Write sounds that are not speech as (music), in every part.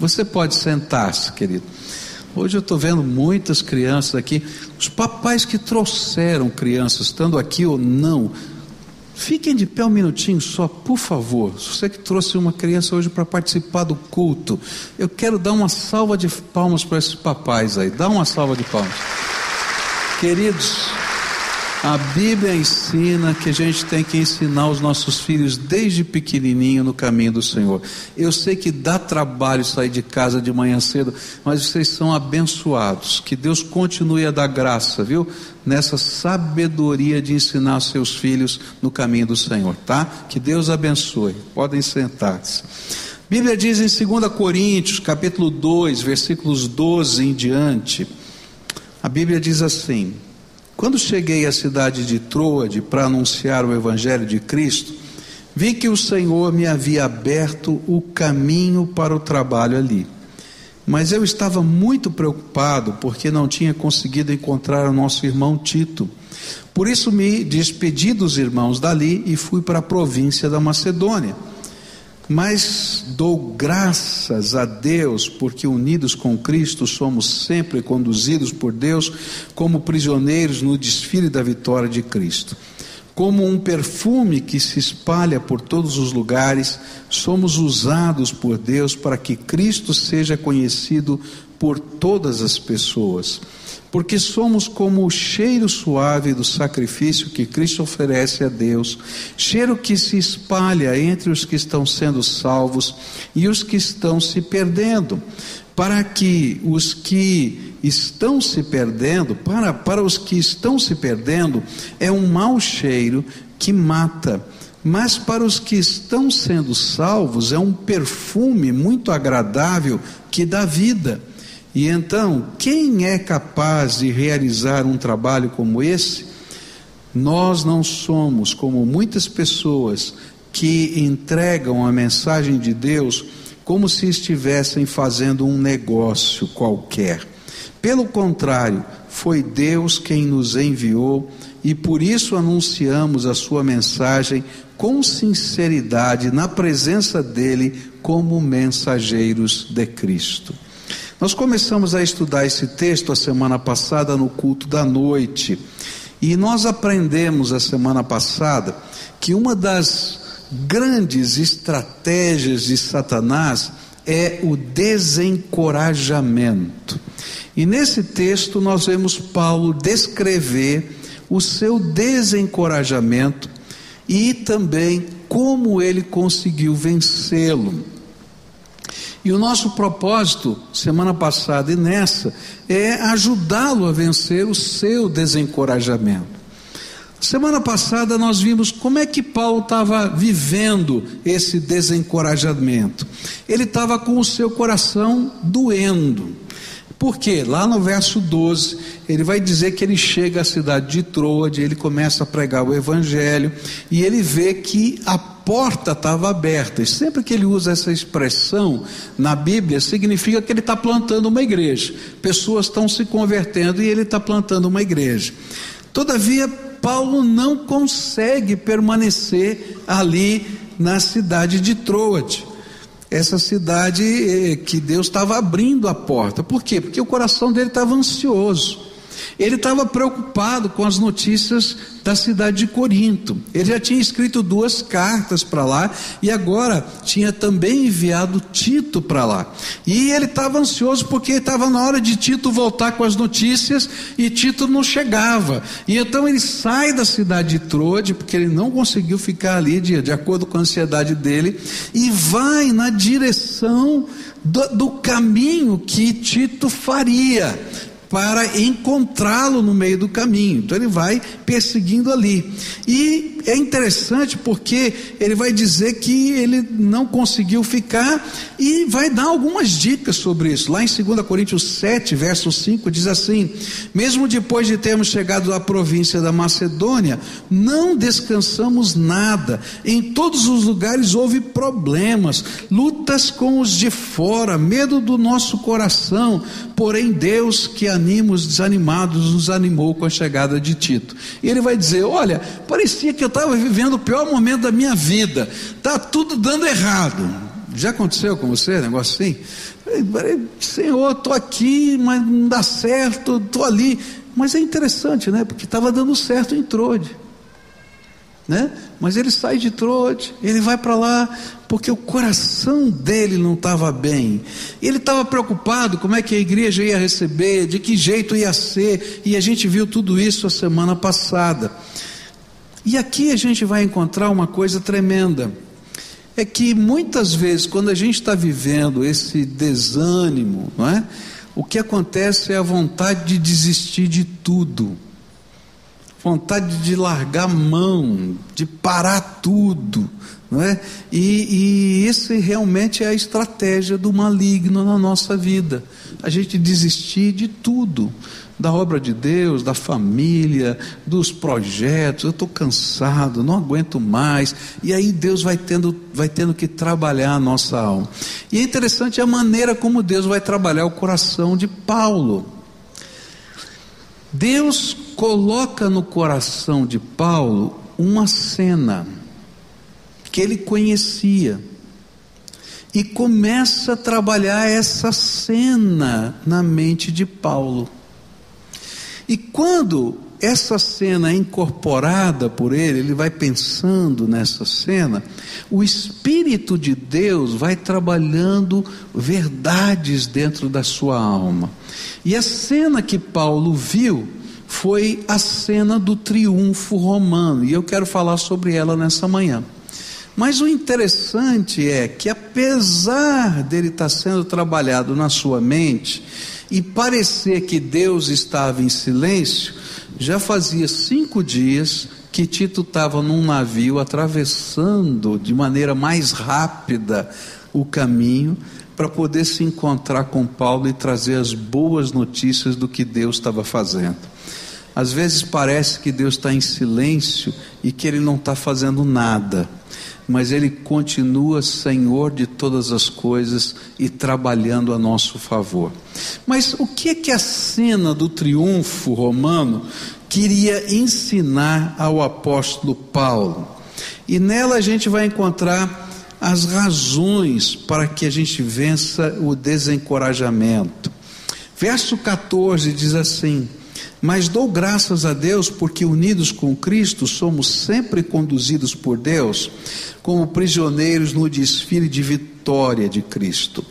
Você pode sentar-se, querido. Hoje eu estou vendo muitas crianças aqui, os papais que trouxeram crianças, estando aqui ou não, fiquem de pé um minutinho só, por favor. Você que trouxe uma criança hoje para participar do culto, eu quero dar uma salva de palmas para esses papais aí. Dá uma salva de palmas. Queridos, a Bíblia ensina que a gente tem que ensinar os nossos filhos desde pequenininho no caminho do Senhor. Eu sei que dá trabalho sair de casa de manhã cedo, mas vocês são abençoados. Que Deus continue a dar graça, viu? Nessa sabedoria de ensinar seus filhos no caminho do Senhor, tá? Que Deus abençoe. Podem sentar-se. Bíblia diz em 2 Coríntios, capítulo 2, versículos 12 em diante. A Bíblia diz assim: quando cheguei à cidade de Troade para anunciar o Evangelho de Cristo, vi que o Senhor me havia aberto o caminho para o trabalho ali. Mas eu estava muito preocupado porque não tinha conseguido encontrar o nosso irmão Tito. Por isso me despedi dos irmãos dali e fui para a província da Macedônia mas dou graças a Deus, porque unidos com Cristo somos sempre conduzidos por Deus como prisioneiros no desfile da vitória de Cristo. Como um perfume que se espalha por todos os lugares, somos usados por Deus para que Cristo seja conhecido por todas as pessoas porque somos como o cheiro suave do sacrifício que Cristo oferece a Deus, cheiro que se espalha entre os que estão sendo salvos e os que estão se perdendo, para que os que estão se perdendo, para, para os que estão se perdendo, é um mau cheiro que mata. Mas para os que estão sendo salvos, é um perfume muito agradável que dá vida. E então, quem é capaz de realizar um trabalho como esse? Nós não somos como muitas pessoas que entregam a mensagem de Deus como se estivessem fazendo um negócio qualquer. Pelo contrário, foi Deus quem nos enviou e por isso anunciamos a sua mensagem com sinceridade na presença dele como mensageiros de Cristo. Nós começamos a estudar esse texto a semana passada no culto da noite. E nós aprendemos a semana passada que uma das grandes estratégias de Satanás é o desencorajamento. E nesse texto nós vemos Paulo descrever o seu desencorajamento e também como ele conseguiu vencê-lo. E o nosso propósito, semana passada e nessa, é ajudá-lo a vencer o seu desencorajamento. Semana passada nós vimos como é que Paulo estava vivendo esse desencorajamento. Ele estava com o seu coração doendo. Porque lá no verso 12, ele vai dizer que ele chega à cidade de Troade, ele começa a pregar o evangelho e ele vê que a porta estava aberta. E sempre que ele usa essa expressão na Bíblia, significa que ele está plantando uma igreja. Pessoas estão se convertendo e ele está plantando uma igreja. Todavia, Paulo não consegue permanecer ali na cidade de Troade essa cidade eh, que Deus estava abrindo a porta. Por quê? Porque o coração dele estava ansioso. Ele estava preocupado com as notícias da cidade de Corinto. Ele já tinha escrito duas cartas para lá e agora tinha também enviado Tito para lá. E ele estava ansioso porque estava na hora de Tito voltar com as notícias e Tito não chegava. E então ele sai da cidade de Troade, porque ele não conseguiu ficar ali de, de acordo com a ansiedade dele, e vai na direção do, do caminho que Tito faria para encontrá-lo no meio do caminho. Então ele vai perseguindo ali. E é interessante porque ele vai dizer que ele não conseguiu ficar e vai dar algumas dicas sobre isso. Lá em 2 Coríntios 7, verso 5, diz assim: Mesmo depois de termos chegado à província da Macedônia, não descansamos nada. Em todos os lugares houve problemas, lutas com os de fora, medo do nosso coração. Porém, Deus que anima os desanimados nos animou com a chegada de Tito. E ele vai dizer: Olha, parecia que eu estava vivendo o pior momento da minha vida, está tudo dando errado. Já aconteceu com você negócio assim? Senhor, estou aqui, mas não dá certo, estou ali. Mas é interessante, né? Porque estava dando certo em Trode. Né? Mas ele sai de Trode, ele vai para lá, porque o coração dele não estava bem. Ele estava preocupado como é que a igreja ia receber, de que jeito ia ser, e a gente viu tudo isso a semana passada. E aqui a gente vai encontrar uma coisa tremenda é que muitas vezes, quando a gente está vivendo esse desânimo, não é? o que acontece é a vontade de desistir de tudo, vontade de largar mão, de parar tudo, não é? E, e esse realmente é a estratégia do maligno na nossa vida, a gente desistir de tudo da obra de Deus, da família, dos projetos. Eu estou cansado, não aguento mais. E aí Deus vai tendo, vai tendo que trabalhar a nossa alma. E é interessante a maneira como Deus vai trabalhar o coração de Paulo. Deus coloca no coração de Paulo uma cena que ele conhecia e começa a trabalhar essa cena na mente de Paulo. E quando essa cena é incorporada por ele, ele vai pensando nessa cena, o Espírito de Deus vai trabalhando verdades dentro da sua alma. E a cena que Paulo viu foi a cena do triunfo romano, e eu quero falar sobre ela nessa manhã. Mas o interessante é que, apesar dele estar sendo trabalhado na sua mente, e parecer que Deus estava em silêncio, já fazia cinco dias que Tito estava num navio atravessando de maneira mais rápida o caminho para poder se encontrar com Paulo e trazer as boas notícias do que Deus estava fazendo. Às vezes parece que Deus está em silêncio e que Ele não está fazendo nada mas Ele continua Senhor de todas as coisas e trabalhando a nosso favor. Mas o que é que a cena do triunfo romano queria ensinar ao apóstolo Paulo? E nela a gente vai encontrar as razões para que a gente vença o desencorajamento. Verso 14 diz assim: mas dou graças a Deus porque, unidos com Cristo, somos sempre conduzidos por Deus como prisioneiros no desfile de vitória de Cristo.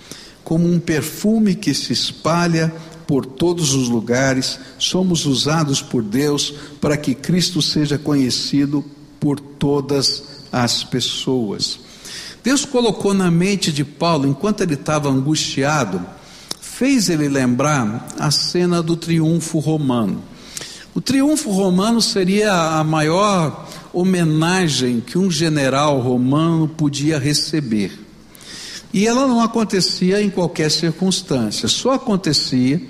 Como um perfume que se espalha por todos os lugares, somos usados por Deus para que Cristo seja conhecido por todas as pessoas. Deus colocou na mente de Paulo, enquanto ele estava angustiado, fez ele lembrar a cena do triunfo romano. O triunfo romano seria a maior homenagem que um general romano podia receber. E ela não acontecia em qualquer circunstância, só acontecia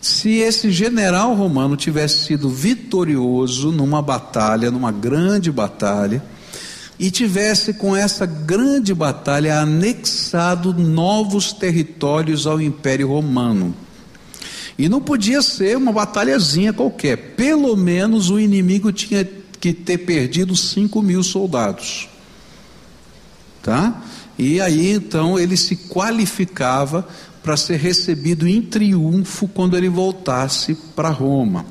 se esse general romano tivesse sido vitorioso numa batalha, numa grande batalha, e tivesse com essa grande batalha anexado novos territórios ao Império Romano. E não podia ser uma batalhazinha qualquer, pelo menos o inimigo tinha que ter perdido 5 mil soldados. Tá? E aí então ele se qualificava para ser recebido em triunfo quando ele voltasse para Roma.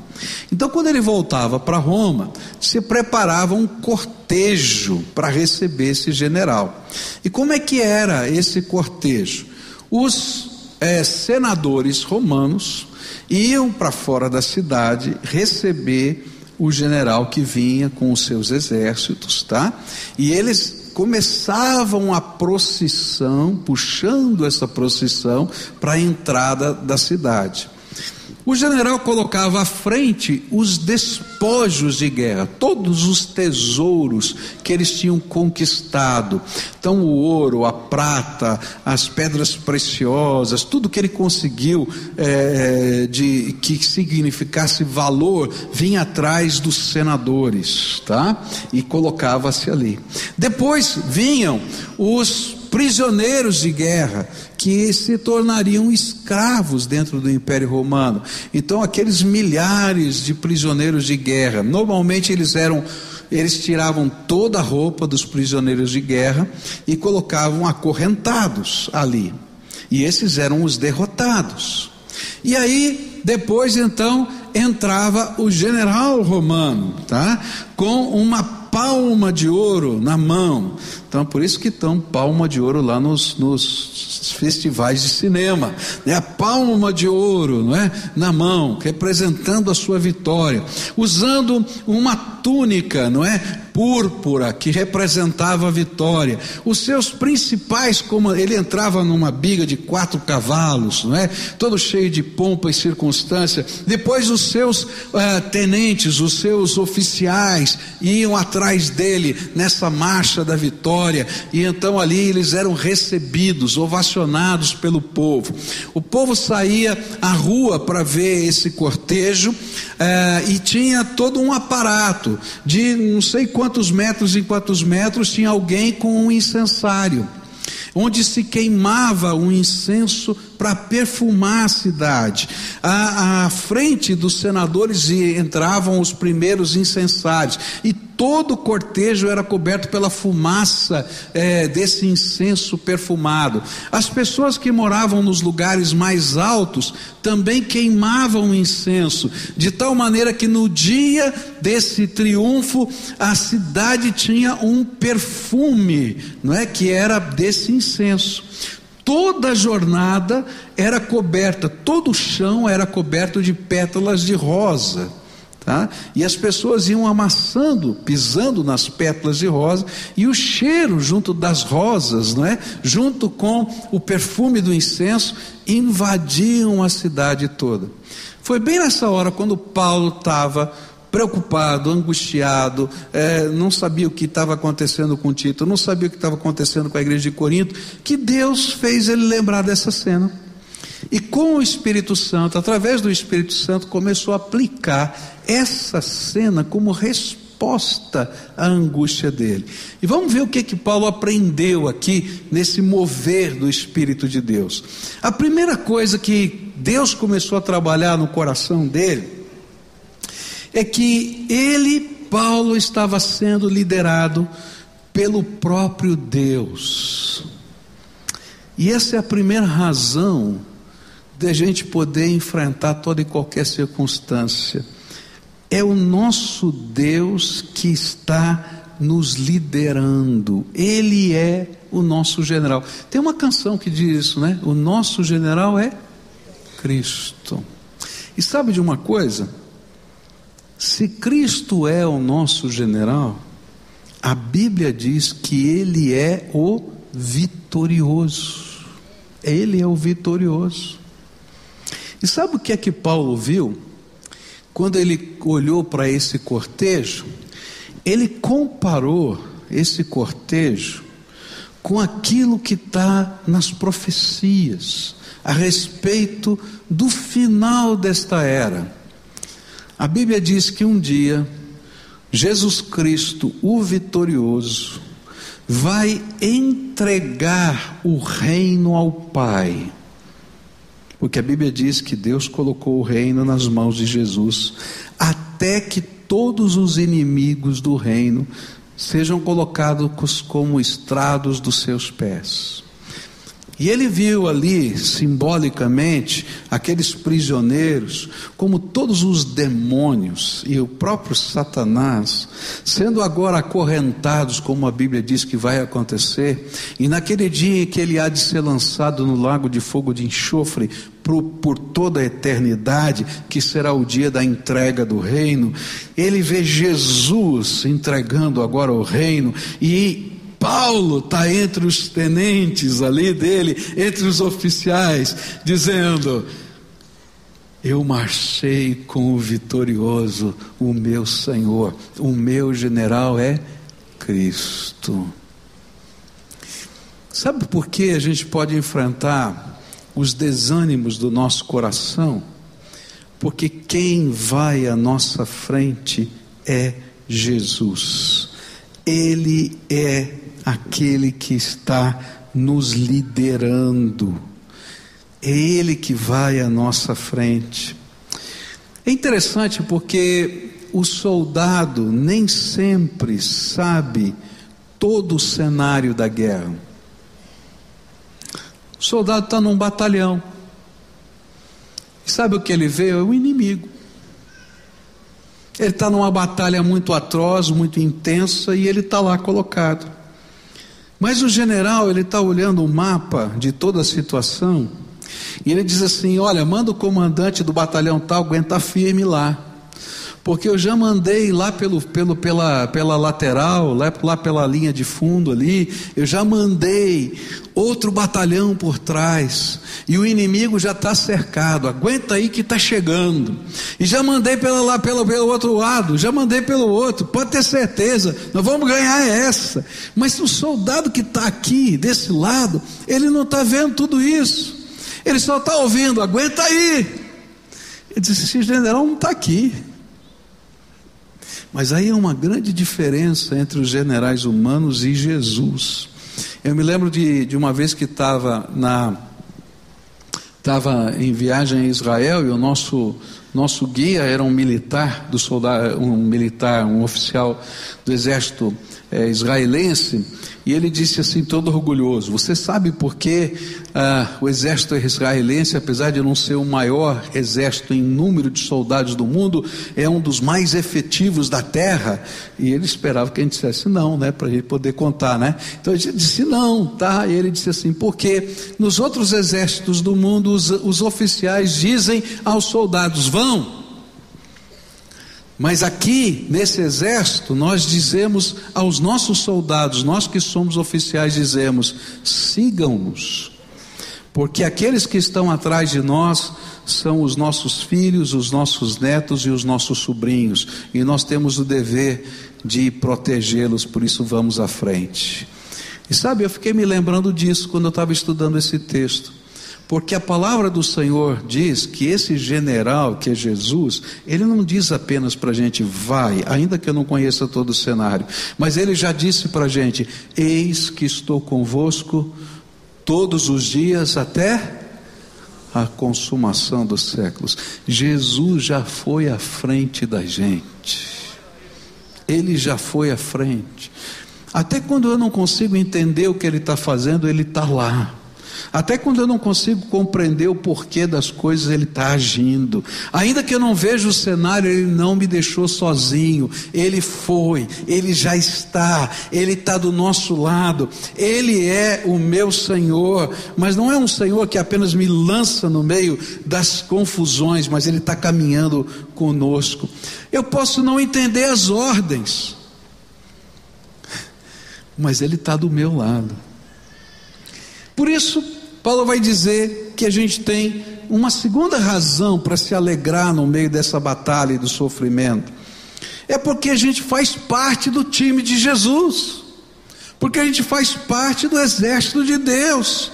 Então, quando ele voltava para Roma, se preparava um cortejo para receber esse general. E como é que era esse cortejo? Os é, senadores romanos iam para fora da cidade receber o general que vinha com os seus exércitos, tá? E eles começavam a procissão, puxando essa procissão para a entrada da cidade. O general colocava à frente os despojos de guerra, todos os tesouros que eles tinham conquistado. Então, o ouro, a prata, as pedras preciosas, tudo que ele conseguiu é, de que significasse valor, vinha atrás dos senadores, tá? E colocava-se ali. Depois vinham os prisioneiros de guerra que se tornariam escravos dentro do Império Romano. Então, aqueles milhares de prisioneiros de guerra, normalmente eles eram eles tiravam toda a roupa dos prisioneiros de guerra e colocavam acorrentados ali. E esses eram os derrotados. E aí, depois então, entrava o general romano, tá? Com uma palma de ouro na mão. Então, por isso que estão palma de ouro lá nos, nos festivais de cinema. Né? A palma de ouro não é? na mão, representando a sua vitória. Usando uma túnica, não é? púrpura que representava a vitória. Os seus principais, como ele entrava numa biga de quatro cavalos, não é? Todo cheio de pompa e circunstância. Depois os seus uh, tenentes, os seus oficiais iam atrás dele nessa marcha da vitória e então ali eles eram recebidos, ovacionados pelo povo. O povo saía à rua para ver esse cortejo uh, e tinha todo um aparato de não sei quantos quantos metros em quantos metros tinha alguém com um incensário, onde se queimava um incenso para perfumar a cidade. À, à, frente dos senadores entravam os primeiros incensários, e todo o cortejo era coberto pela fumaça é, desse incenso perfumado. As pessoas que moravam nos lugares mais altos também queimavam incenso, de tal maneira que no dia desse triunfo a cidade tinha um perfume, não é que era desse incenso. Toda a jornada era coberta, todo o chão era coberto de pétalas de rosa. Tá? E as pessoas iam amassando, pisando nas pétalas de rosa, e o cheiro junto das rosas, não é? junto com o perfume do incenso, invadiam a cidade toda. Foi bem nessa hora quando Paulo estava preocupado, angustiado, é, não sabia o que estava acontecendo com Tito, não sabia o que estava acontecendo com a igreja de Corinto, que Deus fez ele lembrar dessa cena. E com o Espírito Santo, através do Espírito Santo, começou a aplicar essa cena como resposta à angústia dele. E vamos ver o que que Paulo aprendeu aqui nesse mover do Espírito de Deus. A primeira coisa que Deus começou a trabalhar no coração dele é que ele, Paulo, estava sendo liderado pelo próprio Deus. E essa é a primeira razão de a gente poder enfrentar toda e qualquer circunstância. É o nosso Deus que está nos liderando. Ele é o nosso general. Tem uma canção que diz isso, né? O nosso general é Cristo. E sabe de uma coisa? Se Cristo é o nosso general, a Bíblia diz que ele é o vitorioso. Ele é o vitorioso. E sabe o que é que Paulo viu? Quando ele olhou para esse cortejo, ele comparou esse cortejo com aquilo que está nas profecias a respeito do final desta era. A Bíblia diz que um dia Jesus Cristo, o vitorioso, vai entregar o reino ao Pai. Porque a Bíblia diz que Deus colocou o reino nas mãos de Jesus, até que todos os inimigos do reino sejam colocados como estrados dos seus pés. E ele viu ali, simbolicamente, aqueles prisioneiros, como todos os demônios e o próprio Satanás, sendo agora acorrentados, como a Bíblia diz que vai acontecer, e naquele dia em que ele há de ser lançado no lago de fogo de enxofre por, por toda a eternidade, que será o dia da entrega do reino, ele vê Jesus entregando agora o reino e Paulo está entre os tenentes ali dele, entre os oficiais, dizendo: Eu marchei com o vitorioso, o meu Senhor, o meu general é Cristo. Sabe por que a gente pode enfrentar os desânimos do nosso coração? Porque quem vai à nossa frente é Jesus. Ele é aquele que está nos liderando. É Ele que vai à nossa frente. É interessante porque o soldado nem sempre sabe todo o cenário da guerra. O soldado está num batalhão. E sabe o que ele vê? É o inimigo. Ele está numa batalha muito atroz, muito intensa, e ele está lá colocado. Mas o general, ele está olhando o mapa de toda a situação, e ele diz assim: Olha, manda o comandante do batalhão tal aguentar firme lá porque eu já mandei lá pelo, pelo, pela, pela lateral, lá, lá pela linha de fundo ali, eu já mandei outro batalhão por trás, e o inimigo já está cercado, aguenta aí que está chegando, e já mandei pela, lá pelo, pelo outro lado, já mandei pelo outro, pode ter certeza, nós vamos ganhar essa, mas o soldado que está aqui, desse lado, ele não está vendo tudo isso, ele só está ouvindo, aguenta aí, ele disse, esse general não está aqui, mas aí é uma grande diferença entre os generais humanos e Jesus. Eu me lembro de, de uma vez que estava na estava em viagem a Israel e o nosso nosso guia era um militar do soldado, um militar, um oficial do exército é, israelense e ele disse assim, todo orgulhoso: Você sabe por que ah, o exército israelense, apesar de não ser o maior exército em número de soldados do mundo, é um dos mais efetivos da terra? E ele esperava que a gente dissesse não, né? Para a gente poder contar, né? Então a gente disse não, tá? E ele disse assim: Porque nos outros exércitos do mundo, os, os oficiais dizem aos soldados: Vão mas aqui, nesse exército, nós dizemos aos nossos soldados, nós que somos oficiais, dizemos: sigam-nos, porque aqueles que estão atrás de nós são os nossos filhos, os nossos netos e os nossos sobrinhos, e nós temos o dever de protegê-los, por isso vamos à frente. E sabe, eu fiquei me lembrando disso quando eu estava estudando esse texto. Porque a palavra do Senhor diz que esse general, que é Jesus, ele não diz apenas para a gente, vai, ainda que eu não conheça todo o cenário, mas ele já disse para a gente: eis que estou convosco todos os dias até a consumação dos séculos. Jesus já foi à frente da gente, ele já foi à frente. Até quando eu não consigo entender o que ele está fazendo, ele está lá. Até quando eu não consigo compreender o porquê das coisas, Ele está agindo. Ainda que eu não veja o cenário, Ele não me deixou sozinho. Ele foi, Ele já está, Ele está do nosso lado. Ele é o meu Senhor, mas não é um Senhor que apenas me lança no meio das confusões, mas Ele está caminhando conosco. Eu posso não entender as ordens, mas Ele está do meu lado. Por isso, Paulo vai dizer que a gente tem uma segunda razão para se alegrar no meio dessa batalha e do sofrimento. É porque a gente faz parte do time de Jesus, porque a gente faz parte do exército de Deus,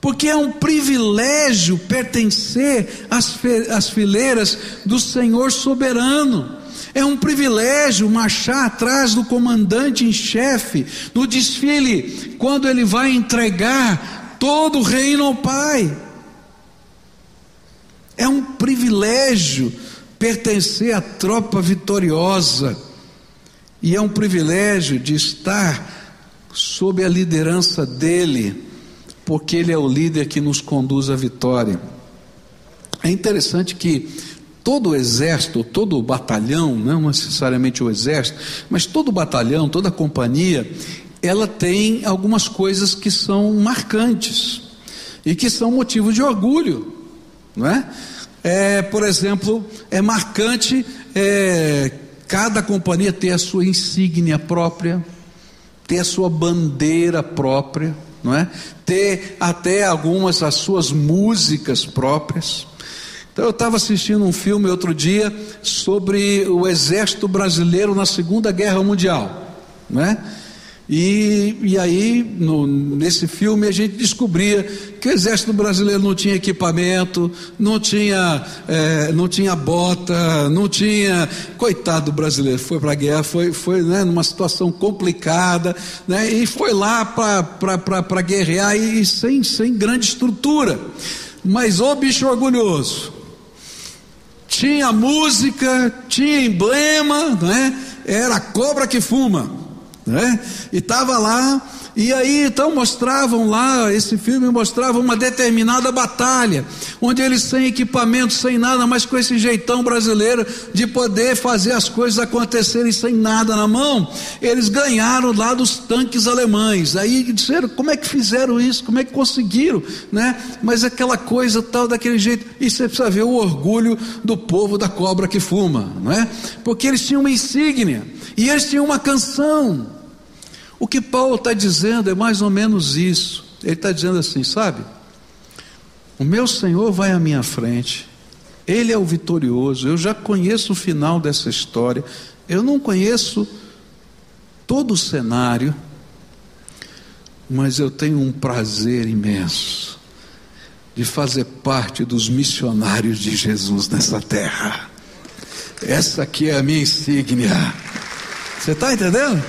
porque é um privilégio pertencer às, fileiras do Senhor soberano. É um privilégio marchar atrás do comandante em chefe no desfile, quando ele vai entregar todo o reino ao Pai. É um privilégio pertencer à tropa vitoriosa, e é um privilégio de estar sob a liderança dele, porque ele é o líder que nos conduz à vitória. É interessante que todo o exército, todo o batalhão, não necessariamente o exército, mas todo o batalhão, toda a companhia, ela tem algumas coisas que são marcantes e que são motivo de orgulho, não é? é por exemplo, é marcante é, cada companhia ter a sua insígnia própria, ter a sua bandeira própria, não é? Ter até algumas as suas músicas próprias. Então eu estava assistindo um filme outro dia sobre o exército brasileiro na Segunda Guerra Mundial, não é? E, e aí, no, nesse filme, a gente descobria que o exército brasileiro não tinha equipamento, não tinha, é, não tinha bota, não tinha. Coitado do brasileiro, foi para a guerra, foi, foi né, numa situação complicada, né, e foi lá para guerrear e, e sem, sem grande estrutura. Mas, ô bicho orgulhoso, tinha música, tinha emblema, não é? Era a cobra que fuma, não é? E estava lá e aí então mostravam lá, esse filme mostrava uma determinada batalha, onde eles sem equipamento, sem nada, mas com esse jeitão brasileiro de poder fazer as coisas acontecerem sem nada na mão, eles ganharam lá dos tanques alemães. Aí disseram, como é que fizeram isso? Como é que conseguiram, né? Mas aquela coisa tal daquele jeito, e você precisa ver o orgulho do povo da cobra que fuma, não é? Porque eles tinham uma insígnia e eles tinham uma canção. O que Paulo está dizendo é mais ou menos isso. Ele está dizendo assim, sabe? O meu Senhor vai à minha frente, Ele é o vitorioso, eu já conheço o final dessa história, eu não conheço todo o cenário, mas eu tenho um prazer imenso de fazer parte dos missionários de Jesus nessa terra. Essa aqui é a minha insígnia. Você está entendendo?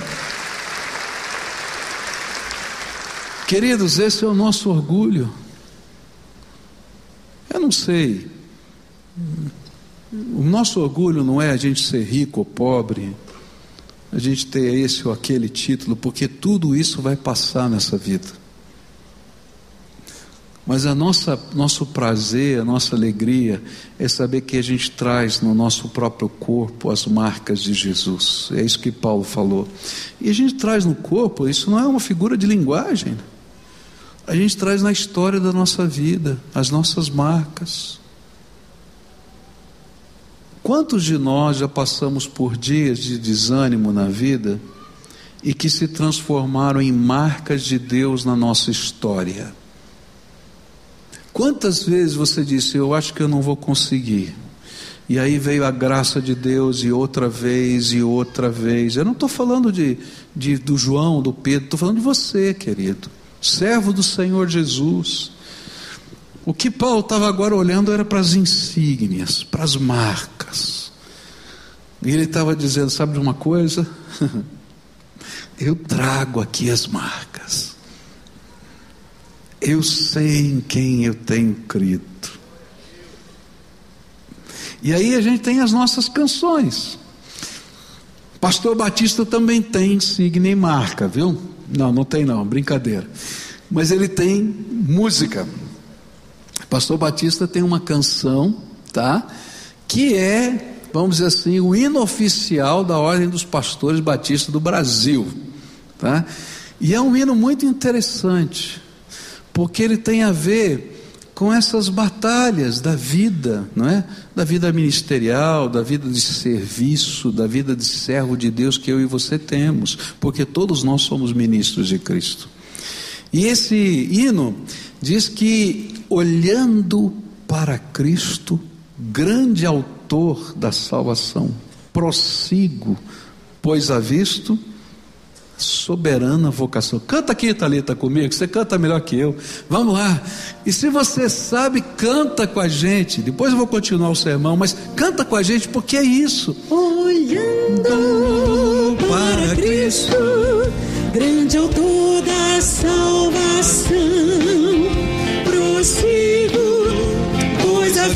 Queridos, esse é o nosso orgulho. Eu não sei. O nosso orgulho não é a gente ser rico ou pobre, a gente ter esse ou aquele título, porque tudo isso vai passar nessa vida. Mas a nossa nosso prazer, a nossa alegria é saber que a gente traz no nosso próprio corpo as marcas de Jesus. É isso que Paulo falou. E a gente traz no corpo, isso não é uma figura de linguagem a gente traz na história da nossa vida as nossas marcas. Quantos de nós já passamos por dias de desânimo na vida e que se transformaram em marcas de Deus na nossa história? Quantas vezes você disse, eu acho que eu não vou conseguir? E aí veio a graça de Deus, e outra vez, e outra vez. Eu não estou falando de, de, do João, do Pedro, estou falando de você, querido servo do Senhor Jesus. O que Paulo estava agora olhando era para as insígnias, para as marcas. E ele estava dizendo: sabe de uma coisa? (laughs) Eu trago aqui as marcas. Eu sei em quem eu tenho crido. E aí a gente tem as nossas canções. Pastor Batista também tem insígnia e marca, viu? Não, não tem não, brincadeira. Mas ele tem música. Pastor Batista tem uma canção, tá? Que é, vamos dizer assim, o hino oficial da Ordem dos Pastores Batistas do Brasil, tá? E é um hino muito interessante, porque ele tem a ver com essas batalhas da vida, não é? Da vida ministerial, da vida de serviço, da vida de servo de Deus que eu e você temos, porque todos nós somos ministros de Cristo. E esse hino diz que olhando para Cristo, grande autor da salvação, prossigo, pois a visto soberana vocação. Canta aqui, Talita, comigo. Você canta melhor que eu. Vamos lá. E se você sabe, canta com a gente. Depois eu vou continuar o sermão, mas canta com a gente porque é isso. Olhando para Cristo, grande autor da salvação, prossigo, pois a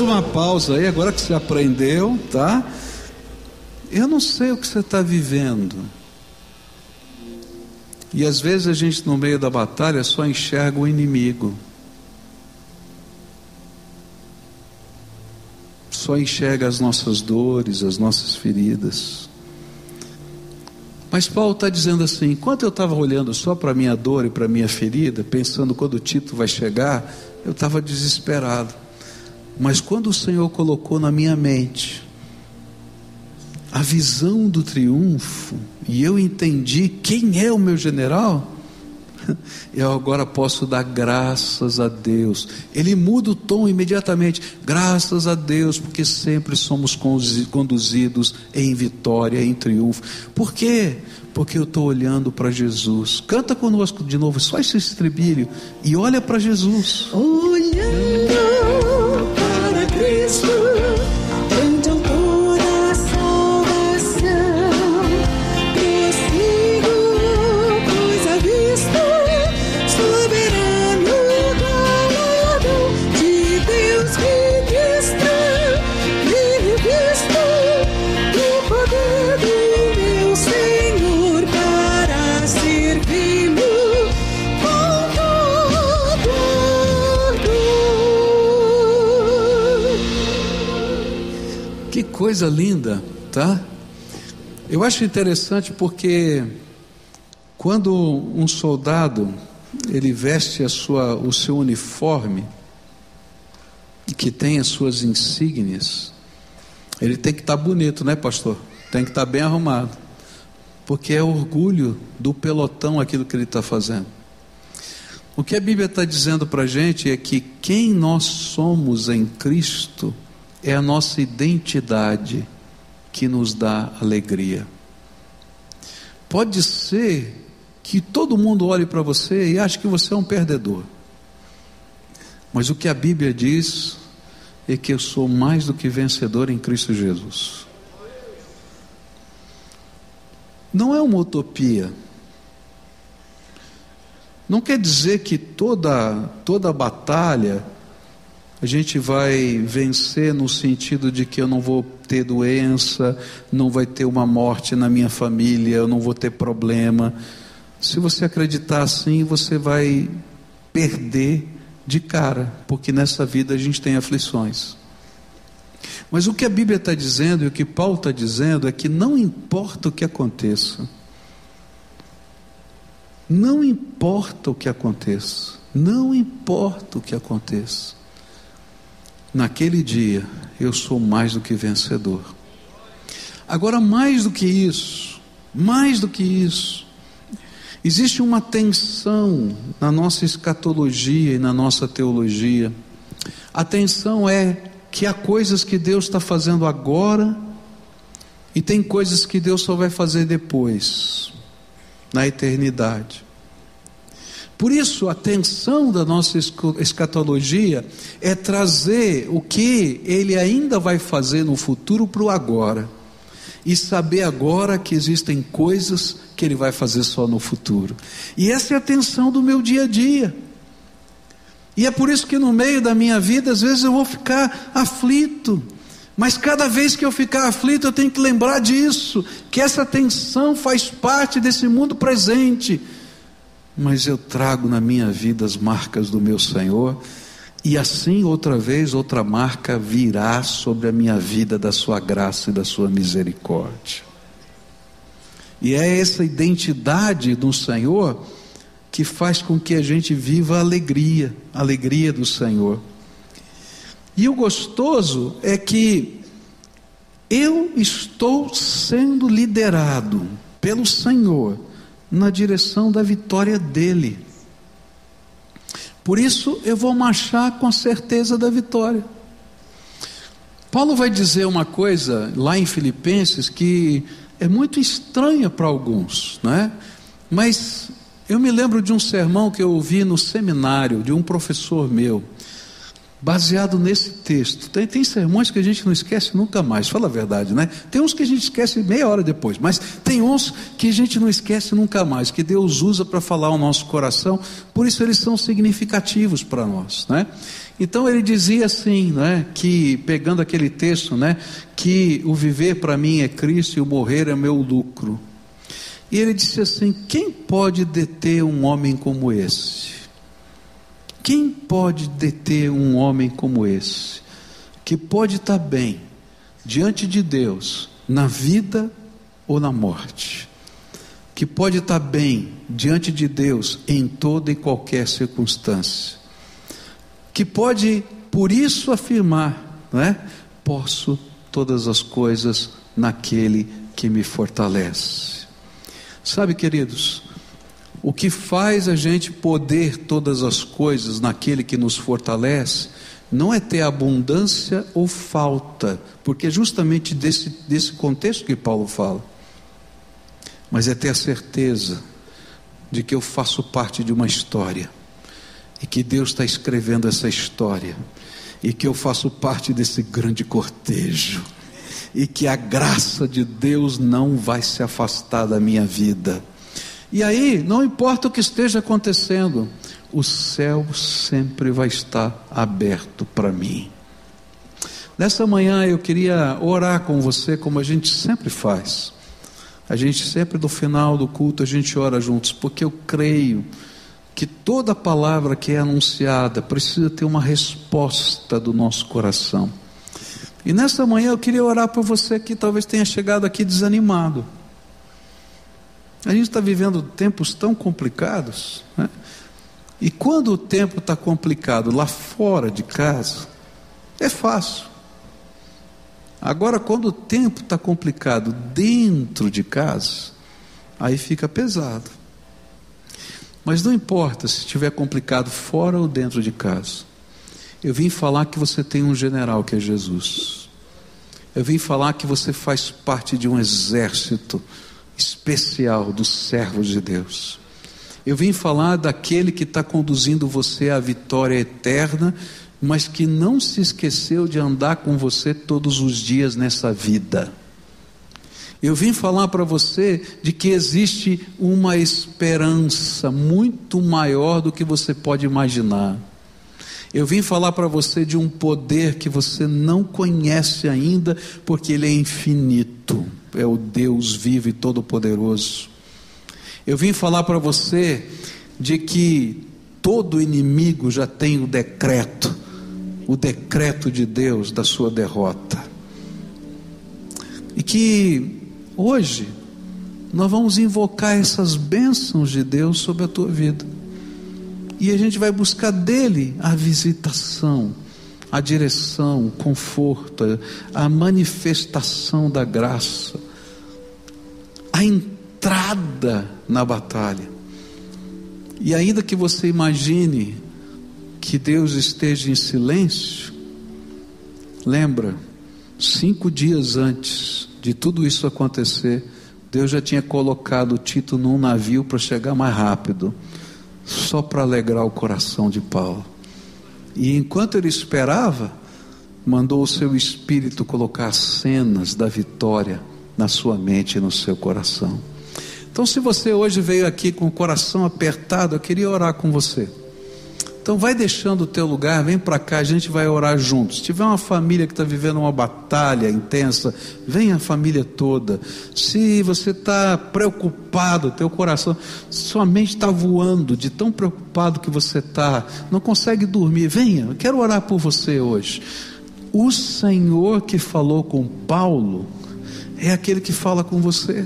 uma pausa aí, agora que você aprendeu, tá? Eu não sei o que você está vivendo. E às vezes a gente, no meio da batalha, só enxerga o inimigo. Só enxerga as nossas dores, as nossas feridas. Mas Paulo está dizendo assim: enquanto eu estava olhando só para a minha dor e para a minha ferida, pensando quando o Tito vai chegar, eu estava desesperado. Mas quando o Senhor colocou na minha mente a visão do triunfo, e eu entendi quem é o meu general, (laughs) eu agora posso dar graças a Deus. Ele muda o tom imediatamente. Graças a Deus, porque sempre somos conduzidos em vitória, em triunfo. Por quê? Porque eu estou olhando para Jesus. Canta conosco de novo, só esse estribilho. E olha para Jesus. Olhando para coisa linda, tá? Eu acho interessante porque quando um soldado ele veste a sua, o seu uniforme que tem as suas insígnias, ele tem que estar tá bonito, né, pastor? Tem que estar tá bem arrumado, porque é orgulho do pelotão aquilo que ele está fazendo. O que a Bíblia está dizendo para a gente é que quem nós somos em Cristo é a nossa identidade que nos dá alegria. Pode ser que todo mundo olhe para você e ache que você é um perdedor. Mas o que a Bíblia diz é que eu sou mais do que vencedor em Cristo Jesus. Não é uma utopia. Não quer dizer que toda toda batalha a gente vai vencer no sentido de que eu não vou ter doença, não vai ter uma morte na minha família, eu não vou ter problema. Se você acreditar assim, você vai perder de cara, porque nessa vida a gente tem aflições. Mas o que a Bíblia está dizendo e o que Paulo está dizendo é que não importa o que aconteça, não importa o que aconteça, não importa o que aconteça, naquele dia eu sou mais do que vencedor. Agora, mais do que isso, mais do que isso, existe uma tensão na nossa escatologia e na nossa teologia. A tensão é que há coisas que Deus está fazendo agora e tem coisas que Deus só vai fazer depois, na eternidade. Por isso, a tensão da nossa escatologia é trazer o que ele ainda vai fazer no futuro para o agora. E saber agora que existem coisas que ele vai fazer só no futuro. E essa é a tensão do meu dia a dia. E é por isso que no meio da minha vida, às vezes eu vou ficar aflito. Mas cada vez que eu ficar aflito, eu tenho que lembrar disso, que essa tensão faz parte desse mundo presente mas eu trago na minha vida as marcas do meu Senhor, e assim outra vez outra marca virá sobre a minha vida da sua graça e da sua misericórdia. E é essa identidade do Senhor que faz com que a gente viva a alegria, a alegria do Senhor. E o gostoso é que eu estou sendo liderado pelo Senhor na direção da vitória dele. Por isso eu vou marchar com a certeza da vitória. Paulo vai dizer uma coisa lá em Filipenses que é muito estranha para alguns, né? Mas eu me lembro de um sermão que eu ouvi no seminário de um professor meu baseado nesse texto. Tem, tem sermões que a gente não esquece nunca mais, fala a verdade, né? Tem uns que a gente esquece meia hora depois, mas tem uns que a gente não esquece nunca mais, que Deus usa para falar ao nosso coração, por isso eles são significativos para nós, né? Então ele dizia assim, né, que pegando aquele texto, né, que o viver para mim é Cristo e o morrer é meu lucro. E ele disse assim: quem pode deter um homem como esse? Quem pode deter um homem como esse, que pode estar bem diante de Deus, na vida ou na morte? Que pode estar bem diante de Deus em toda e qualquer circunstância? Que pode, por isso, afirmar, não é? Posso todas as coisas naquele que me fortalece. Sabe, queridos, o que faz a gente poder todas as coisas naquele que nos fortalece, não é ter abundância ou falta, porque é justamente desse, desse contexto que Paulo fala, mas é ter a certeza de que eu faço parte de uma história e que Deus está escrevendo essa história e que eu faço parte desse grande cortejo e que a graça de Deus não vai se afastar da minha vida. E aí, não importa o que esteja acontecendo, o céu sempre vai estar aberto para mim. Nessa manhã eu queria orar com você como a gente sempre faz. A gente sempre no final do culto a gente ora juntos, porque eu creio que toda palavra que é anunciada precisa ter uma resposta do nosso coração. E nessa manhã eu queria orar por você que talvez tenha chegado aqui desanimado. A gente está vivendo tempos tão complicados, né? e quando o tempo está complicado lá fora de casa, é fácil. Agora, quando o tempo está complicado dentro de casa, aí fica pesado. Mas não importa se estiver complicado fora ou dentro de casa. Eu vim falar que você tem um general que é Jesus. Eu vim falar que você faz parte de um exército especial dos servos de Deus. Eu vim falar daquele que está conduzindo você à vitória eterna, mas que não se esqueceu de andar com você todos os dias nessa vida. Eu vim falar para você de que existe uma esperança muito maior do que você pode imaginar. Eu vim falar para você de um poder que você não conhece ainda, porque ele é infinito, é o Deus vivo e todo-poderoso. Eu vim falar para você de que todo inimigo já tem o decreto, o decreto de Deus da sua derrota. E que Hoje, nós vamos invocar essas bênçãos de Deus sobre a tua vida. E a gente vai buscar dele a visitação, a direção, o conforto, a manifestação da graça, a entrada na batalha. E ainda que você imagine que Deus esteja em silêncio, lembra, cinco dias antes, de tudo isso acontecer, Deus já tinha colocado Tito num navio para chegar mais rápido, só para alegrar o coração de Paulo. E enquanto ele esperava, mandou o seu espírito colocar cenas da vitória na sua mente e no seu coração. Então, se você hoje veio aqui com o coração apertado, eu queria orar com você. Então vai deixando o teu lugar, vem para cá, a gente vai orar juntos. Se tiver uma família que está vivendo uma batalha intensa, vem a família toda. Se você está preocupado, teu coração, sua mente está voando de tão preocupado que você está, não consegue dormir, venha, eu quero orar por você hoje. O Senhor que falou com Paulo é aquele que fala com você.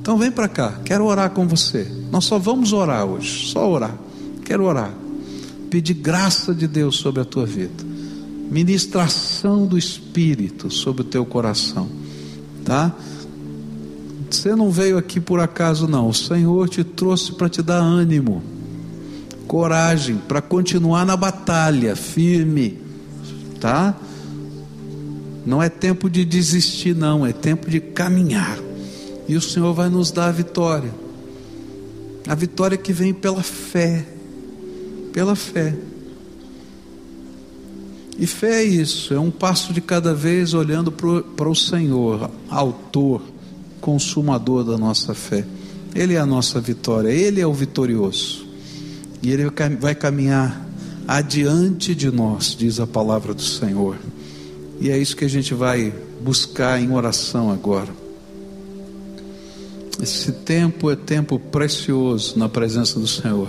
Então vem para cá, quero orar com você. Nós só vamos orar hoje, só orar. Quero orar pedir graça de Deus sobre a tua vida, ministração do Espírito sobre o teu coração, tá? Você não veio aqui por acaso, não. O Senhor te trouxe para te dar ânimo, coragem, para continuar na batalha, firme, tá? Não é tempo de desistir, não, é tempo de caminhar. E o Senhor vai nos dar a vitória. A vitória que vem pela fé pela fé. E fé é isso, é um passo de cada vez olhando para o Senhor, autor, consumador da nossa fé. Ele é a nossa vitória, Ele é o vitorioso. E Ele vai caminhar adiante de nós, diz a palavra do Senhor. E é isso que a gente vai buscar em oração agora. Esse tempo é tempo precioso na presença do Senhor.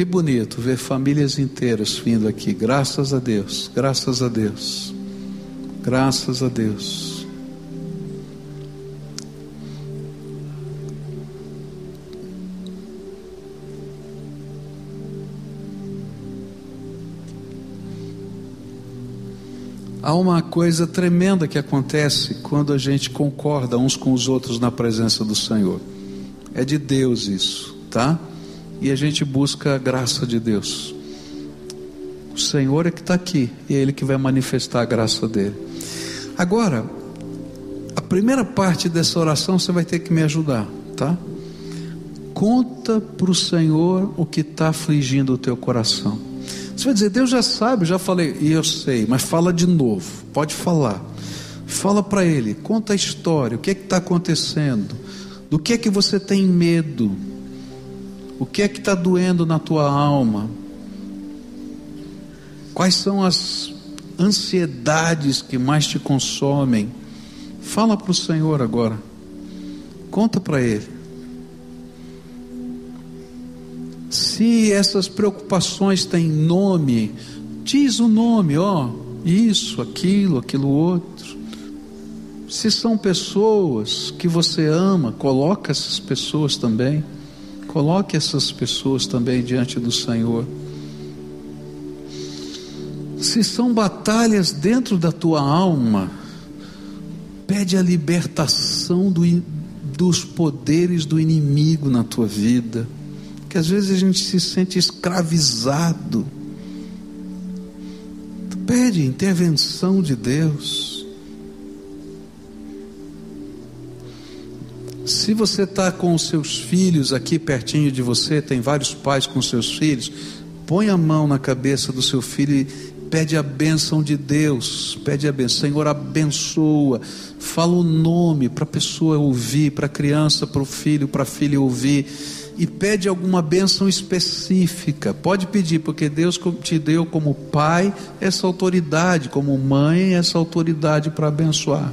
Que bonito ver famílias inteiras vindo aqui. Graças a Deus, graças a Deus, graças a Deus. Há uma coisa tremenda que acontece quando a gente concorda uns com os outros na presença do Senhor. É de Deus isso, tá? E a gente busca a graça de Deus. O Senhor é que está aqui e é Ele que vai manifestar a graça dele. Agora, a primeira parte dessa oração você vai ter que me ajudar, tá? Conta para o Senhor o que está afligindo o teu coração. Você vai dizer, Deus já sabe, já falei, e eu sei, mas fala de novo, pode falar. Fala para Ele, conta a história, o que é que está acontecendo, do que é que você tem medo, o que é que está doendo na tua alma, quais são as ansiedades que mais te consomem. Fala para o Senhor agora, conta para Ele. Se essas preocupações têm nome, diz o nome, ó, isso, aquilo, aquilo outro. Se são pessoas que você ama, coloca essas pessoas também. Coloque essas pessoas também diante do Senhor. Se são batalhas dentro da tua alma, pede a libertação do, dos poderes do inimigo na tua vida que às vezes a gente se sente escravizado. Pede intervenção de Deus. Se você está com os seus filhos aqui pertinho de você, tem vários pais com seus filhos, põe a mão na cabeça do seu filho e pede a bênção de Deus, pede a bênção, Senhor abençoa, fala o nome para a pessoa ouvir, para a criança, para o filho, para a filha ouvir e pede alguma bênção específica. Pode pedir, porque Deus te deu como pai essa autoridade, como mãe essa autoridade para abençoar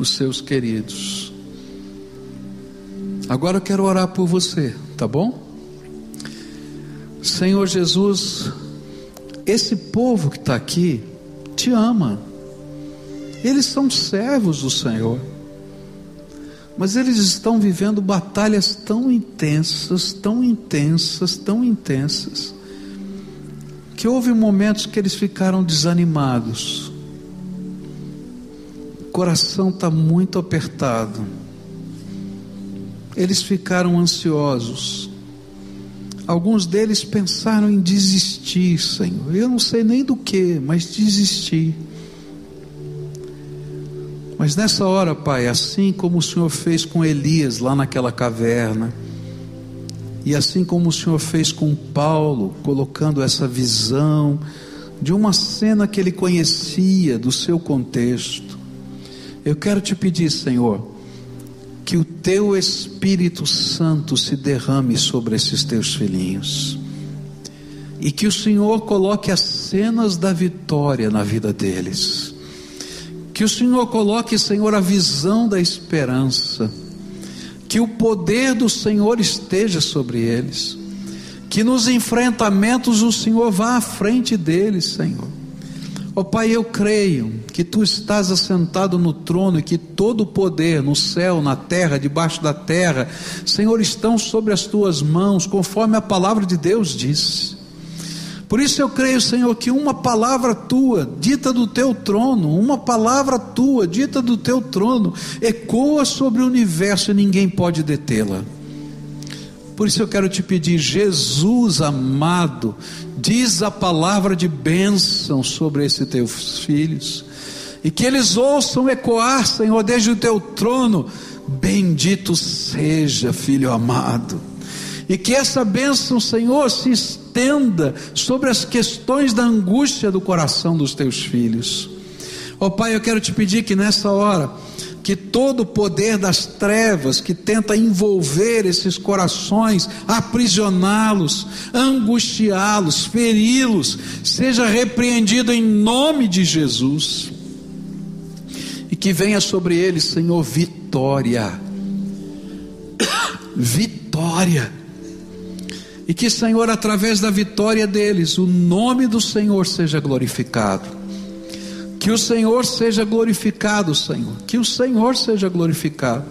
os seus queridos. Agora eu quero orar por você, tá bom? Senhor Jesus, esse povo que está aqui te ama, eles são servos do Senhor mas eles estão vivendo batalhas tão intensas, tão intensas, tão intensas, que houve momentos que eles ficaram desanimados. Coração está muito apertado. Eles ficaram ansiosos. Alguns deles pensaram em desistir, Senhor. Eu não sei nem do que, mas desistir. Mas nessa hora, Pai, assim como o Senhor fez com Elias lá naquela caverna, e assim como o Senhor fez com Paulo, colocando essa visão de uma cena que ele conhecia do seu contexto, eu quero te pedir, Senhor, que o teu Espírito Santo se derrame sobre esses teus filhinhos. E que o Senhor coloque as cenas da vitória na vida deles que o Senhor coloque, Senhor, a visão da esperança. Que o poder do Senhor esteja sobre eles. Que nos enfrentamentos o Senhor vá à frente deles, Senhor. Oh, Pai, eu creio que tu estás assentado no trono e que todo o poder no céu, na terra, debaixo da terra, Senhor, estão sobre as tuas mãos, conforme a palavra de Deus diz. Por isso eu creio, Senhor, que uma palavra tua, dita do teu trono, uma palavra tua, dita do teu trono, ecoa sobre o universo e ninguém pode detê-la. Por isso eu quero te pedir, Jesus amado, diz a palavra de bênção sobre esses teus filhos, e que eles ouçam ecoar, Senhor, desde o teu trono, bendito seja, filho amado, e que essa bênção, Senhor, se estenda sobre as questões da angústia do coração dos teus filhos. Ó oh, Pai, eu quero te pedir que nessa hora, que todo o poder das trevas que tenta envolver esses corações, aprisioná-los, angustiá-los, feri-los, seja repreendido em nome de Jesus. E que venha sobre eles, Senhor, vitória. (coughs) Vitória e que, Senhor, através da vitória deles, o nome do Senhor seja glorificado. Que o Senhor seja glorificado, Senhor. Que o Senhor seja glorificado.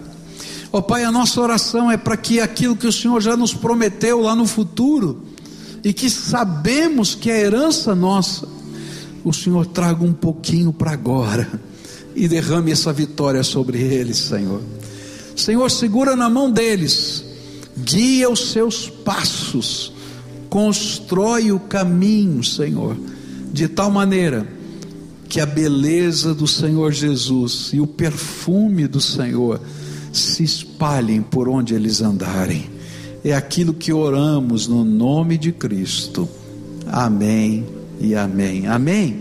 Ó oh, Pai, a nossa oração é para que aquilo que o Senhor já nos prometeu lá no futuro, e que sabemos que é herança nossa, o Senhor traga um pouquinho para agora e derrame essa vitória sobre eles, Senhor. Senhor, segura na mão deles, guia os seus passos, constrói o caminho, Senhor, de tal maneira que a beleza do Senhor Jesus e o perfume do Senhor se espalhem por onde eles andarem. É aquilo que oramos no nome de Cristo. Amém e amém. Amém.